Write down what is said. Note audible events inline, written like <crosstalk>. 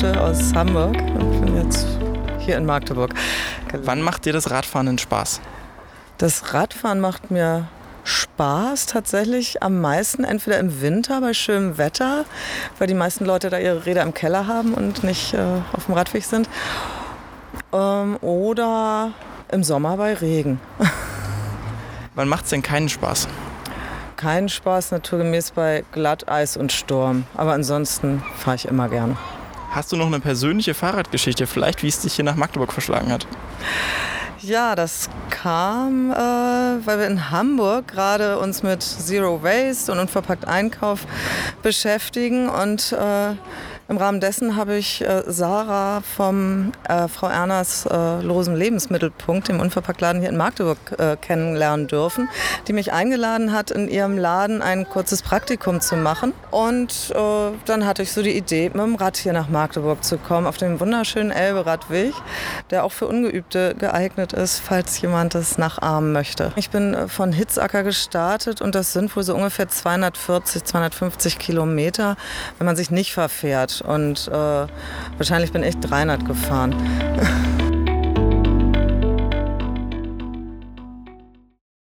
ich bin Ute aus Hamburg und bin jetzt hier in Magdeburg. Wann macht dir das Radfahren denn Spaß? Das Radfahren macht mir Spaß tatsächlich am meisten, entweder im Winter bei schönem Wetter, weil die meisten Leute da ihre Räder im Keller haben und nicht äh, auf dem Radweg sind, ähm, oder im Sommer bei Regen. <laughs> Wann macht es denn keinen Spaß? Keinen Spaß naturgemäß bei Glatteis und Sturm, aber ansonsten fahre ich immer gerne. Hast du noch eine persönliche Fahrradgeschichte, vielleicht wie es dich hier nach Magdeburg verschlagen hat? Ja, das kam, äh, weil wir in Hamburg gerade uns mit Zero Waste und unverpackt Einkauf beschäftigen und äh, im Rahmen dessen habe ich äh, Sarah vom äh, Frau Erners äh, losen Lebensmittelpunkt, dem Unverpacktladen hier in Magdeburg, äh, kennenlernen dürfen, die mich eingeladen hat, in ihrem Laden ein kurzes Praktikum zu machen. Und äh, dann hatte ich so die Idee, mit dem Rad hier nach Magdeburg zu kommen, auf dem wunderschönen Elberadweg, der auch für Ungeübte geeignet ist, falls jemand es nachahmen möchte. Ich bin äh, von Hitzacker gestartet und das sind wohl so ungefähr 240, 250 Kilometer, wenn man sich nicht verfährt und äh, wahrscheinlich bin ich 300 gefahren. <laughs>